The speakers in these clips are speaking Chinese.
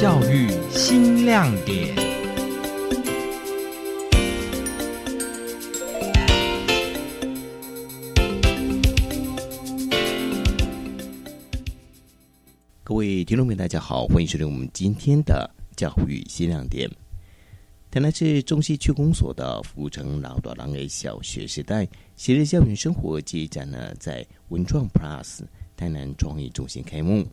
教育新亮点。各位听众朋友，大家好，欢迎收听我们今天的教育新亮点。台南市中西区公所的福城老大郎的小学时代昔日校园生活这一展呢，在文创 Plus 台南创意中心开幕。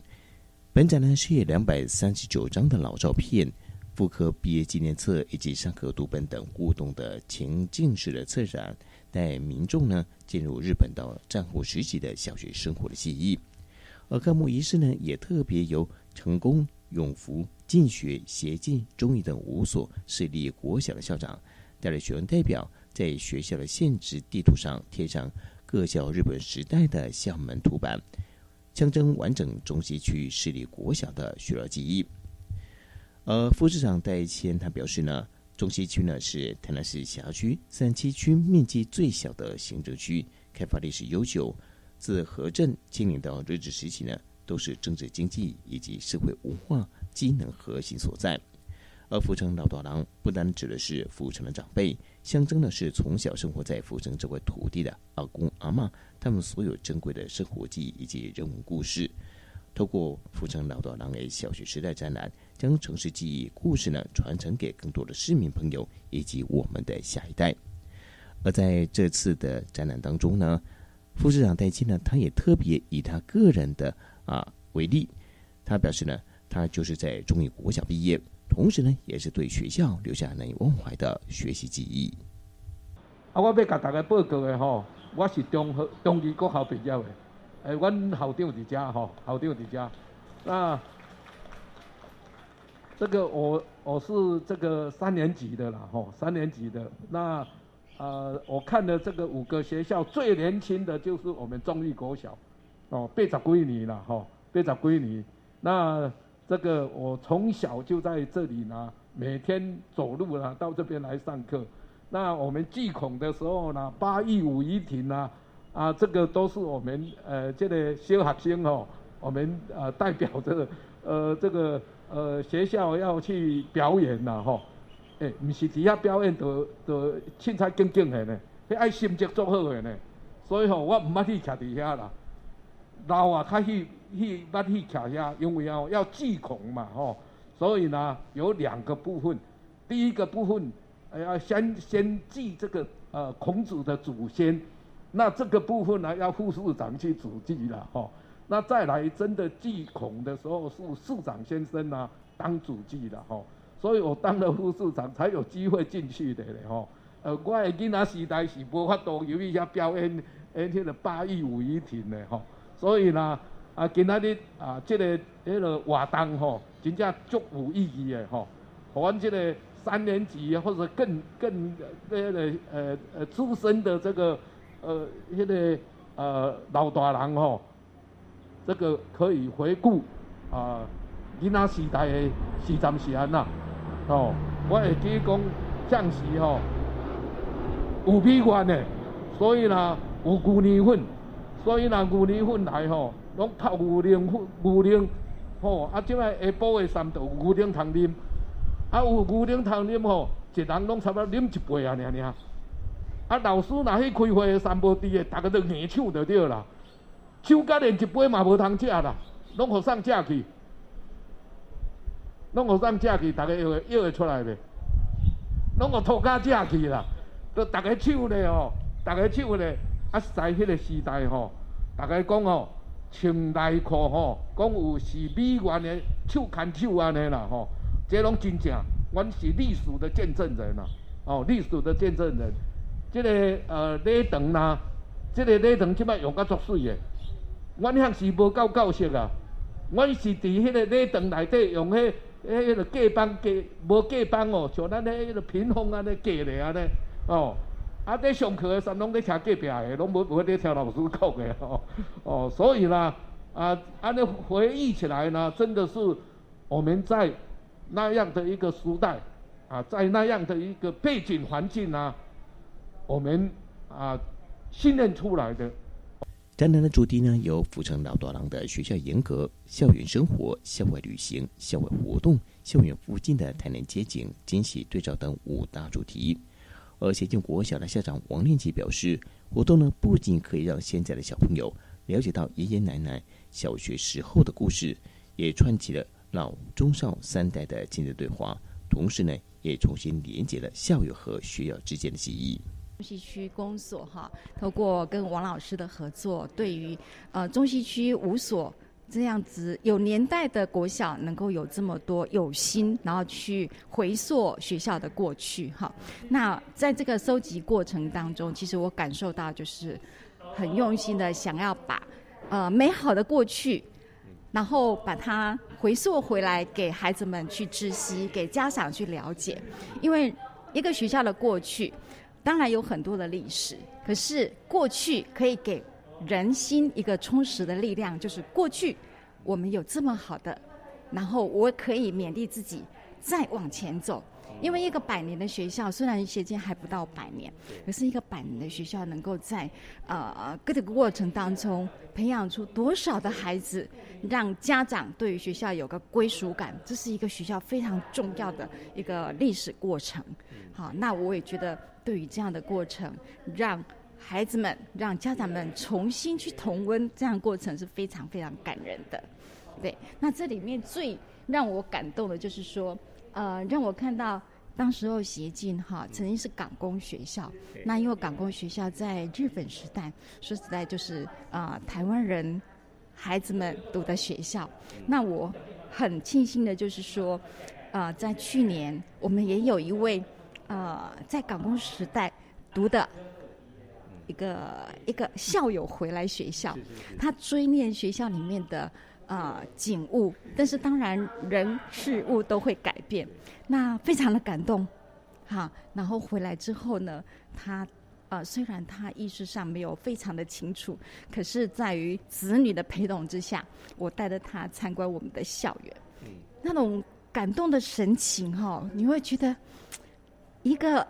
本展呢是两百三十九张的老照片、复刻毕业纪念册以及上课读本等互动的情境式的策展，带民众呢进入日本到战后时期的小学生活的记忆。而开幕仪式呢，也特别由成功、永福、进学、协进、中义等五所市立国小的校长，带着学生代表，在学校的现址地图上贴上各校日本时代的校门图版，象征完整中西区势力国小的学校记忆。而副市长戴谦他表示呢，中西区呢是台南市辖区三七区面积最小的行政区，开发历史悠久。自和镇清领到日治时期呢，都是政治经济以及社会文化机能核心所在。而福城老道郎不单指的是福城的长辈，象征的是从小生活在福城这块土地的阿公阿妈，他们所有珍贵的生活记忆以及人文故事。透过福城老道郎的小学时代展览，将城市记忆故事呢传承给更多的市民朋友以及我们的下一代。而在这次的展览当中呢。副市长戴金呢，他也特别以他个人的啊为例，他表示呢，他就是在中义国小毕业，同时呢，也是对学校留下难以忘怀的学习记忆。啊，我要甲大家报告的吼，我是中中义国校毕业的，诶，阮校长伫遮吼，校长伫遮。那这个我我是这个三年级的啦，吼，三年级的那。呃，我看的这个五个学校最年轻的就是我们中义国小，哦，贝扎归你了哈，贝扎归你。那这个我从小就在这里呢，每天走路呢到这边来上课。那我们祭孔的时候呢，八一五一亭呢，啊，这个都是我们呃这个小学生哦，我们呃代表着呃这个呃学校要去表演了吼。诶，毋是伫遐表演，就就凊彩静静的呢，迄爱心情做好的呢。所以吼，我毋捌去徛伫遐啦。老啊，较去去捌去徛遐，因为哦要祭孔嘛吼。所以呢，有两个部分。第一个部分，哎要先先祭这个呃孔子的祖先。那这个部分呢，要副市长去主祭了吼。那再来真的祭孔的时候，是市长先生呢当主祭的吼。所以我当了副市长，才有机会进去的嘞吼。呃，我的囡仔时代是无法度有一下表演，演迄个八一五仪亭的吼。所以呢，啊，今仔日啊，这个迄个活动吼，真正足有意义的吼。互阮这个三年级或者更更那个呃呃资深的这个呃迄个呃老大人吼，这个可以回顾啊囡仔时代的时阵是安那。哦，我会记讲将士吼有美元的，所以呢有牛年粉，所以呢牛奶粉来吼，拢泡牛奶粉牛奶，吼啊，即摆下晡的三度牛奶通啉，啊有牛奶通啉吼，一人拢差不多啉一杯啊，尔尔。啊老师若去开会三无滴的，逐个都硬抢就对啦，手甲连一杯嘛无通食啦，拢互送食去。拢互送食去，逐个要会要会出来袂？拢互拖家食去啦，都逐个手咧吼，逐个手咧，啊在迄个时代吼，逐个讲吼，穿内裤吼，讲有是美元的手牵手安尼啦吼，这拢真正，阮是历史的见证人啦，哦，历史的见证人，即个呃礼堂啦，即个礼堂即摆用甲足水的，阮遐时无够教识啊，阮是伫迄个礼堂内底用迄。迄个隔板隔无隔板哦，像咱迄个屏风安尼隔咧安尼哦。啊，在上课的时拢在听隔壁的，拢无无在听老师讲的哦。哦，所以呢，啊，安尼回忆起来呢，真的是我们在那样的一个时代啊，在那样的一个背景环境呢，我们啊训练出来的。展览的主题呢，由福城老多郎的学校严格、校园生活、校外旅行、校外活动、校园附近的台南街景、惊喜对照等五大主题。而协进国小的校长王令吉表示，活动呢不仅可以让现在的小朋友了解到爷爷奶奶小学时候的故事，也串起了老中少三代的亲子对话，同时呢，也重新连接了校友和学校之间的记忆。中西区公所哈，透过跟王老师的合作，对于呃中西区五所这样子有年代的国小，能够有这么多有心，然后去回溯学校的过去哈。那在这个收集过程当中，其实我感受到就是很用心的想要把呃美好的过去，然后把它回溯回来给孩子们去知悉，给家长去了解，因为一个学校的过去。当然有很多的历史，可是过去可以给人心一个充实的力量，就是过去我们有这么好的，然后我可以勉励自己再往前走。因为一个百年的学校，虽然学间还不到百年，可是一个百年的学校能够在呃各个过程当中培养出多少的孩子，让家长对于学校有个归属感，这是一个学校非常重要的一个历史过程。好，那我也觉得。对于这样的过程，让孩子们、让家长们重新去同温，这样过程是非常非常感人的。对，那这里面最让我感动的就是说，呃，让我看到当时候协进哈曾经是港工学校，那因为港工学校在日本时代，说实在就是啊台湾人孩子们读的学校。那我很庆幸的就是说，啊，在去年我们也有一位。呃，在港工时代读的一个一个校友回来学校，他追念学校里面的呃景物，但是当然人事物都会改变，那非常的感动，哈。然后回来之后呢，他呃虽然他意识上没有非常的清楚，可是在于子女的陪同之下，我带着他参观我们的校园，那种感动的神情哈，你会觉得。一个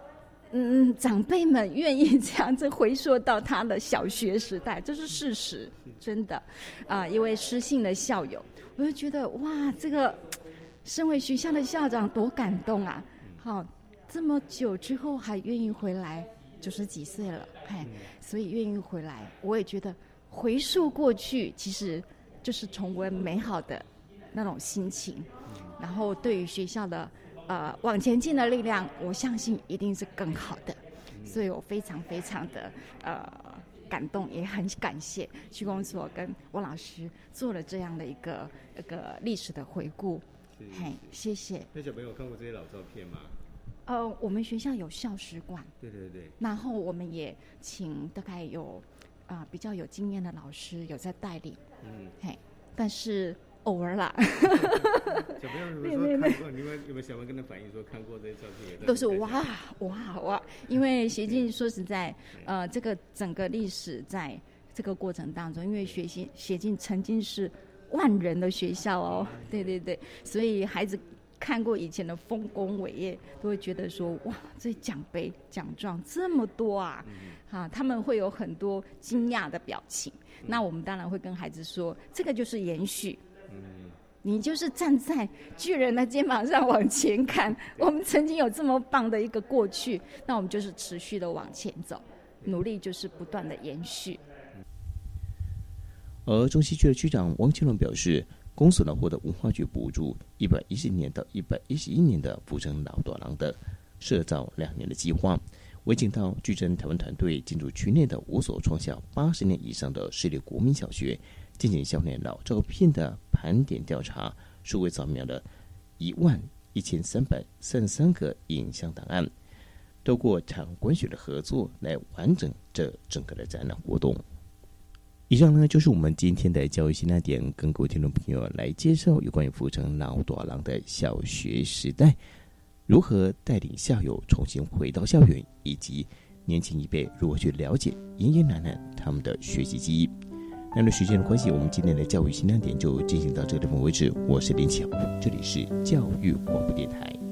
嗯，长辈们愿意这样子回溯到他的小学时代，这是事实，真的啊。一位失信的校友，我就觉得哇，这个身为学校的校长多感动啊！好，这么久之后还愿意回来，九十几岁了，哎，所以愿意回来，我也觉得回溯过去，其实就是重温美好的那种心情，然后对于学校的。呃，往前进的力量，我相信一定是更好的，所以我非常非常的呃感动，也很感谢区公所跟汪老师做了这样的一个一个历史的回顾。嘿，谢谢。那小朋友看过这些老照片吗？呃，我们学校有校史馆。对对对。然后我们也请大概有啊比较有经验的老师有在带领。嗯。嘿，但是。偶尔啦，小朋友有没有看过？你们有没有小朋友跟他反映说看过这些照片？都是哇哇哇！因为协进说实在，呃，这个整个历史在这个过程当中，因为学习协进曾经是万人的学校哦，对对对，所以孩子看过以前的丰功伟业，都会觉得说哇，这奖杯奖状这么多啊！哈，他们会有很多惊讶的表情。那我们当然会跟孩子说，这个就是延续。你就是站在巨人的肩膀上往前看，我们曾经有这么棒的一个过去，那我们就是持续的往前走，努力就是不断的延续。而中西区的区长王庆龙表示，公所呢获得文化局补助一百一十年到一百一十一年的福城老多廊的设造两年的计划，为请到矩阵台湾团队进入区内的五所创校八十年以上的市立国民小学。进行校内老照片的盘点调查，数位扫描了一万一千三百三十三个影像档案，透过场馆学的合作来完整这整个的展览活动。以上呢就是我们今天的教育新亮点，跟各位听众朋友来介绍有关于福城老多郎的小学时代，如何带领校友重新回到校园，以及年轻一辈如何去了解爷爷奶奶他们的学习记忆。那么时间的关系，我们今天的教育新亮点就进行到这个地方为止。我是林强，这里是教育广播电台。